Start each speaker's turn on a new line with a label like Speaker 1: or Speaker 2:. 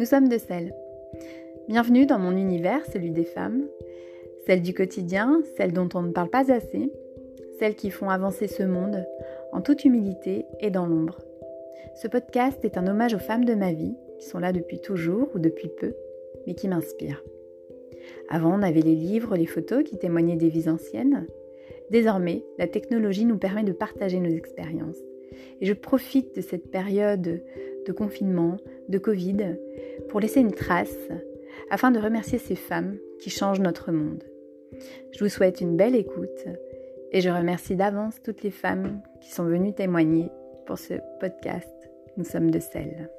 Speaker 1: Nous sommes de celles. Bienvenue dans mon univers, celui des femmes, celles du quotidien, celles dont on ne parle pas assez, celles qui font avancer ce monde en toute humilité et dans l'ombre. Ce podcast est un hommage aux femmes de ma vie, qui sont là depuis toujours ou depuis peu, mais qui m'inspirent. Avant, on avait les livres, les photos qui témoignaient des vies anciennes. Désormais, la technologie nous permet de partager nos expériences. Et je profite de cette période confinement, de Covid, pour laisser une trace, afin de remercier ces femmes qui changent notre monde. Je vous souhaite une belle écoute et je remercie d'avance toutes les femmes qui sont venues témoigner pour ce podcast. Nous sommes de celles.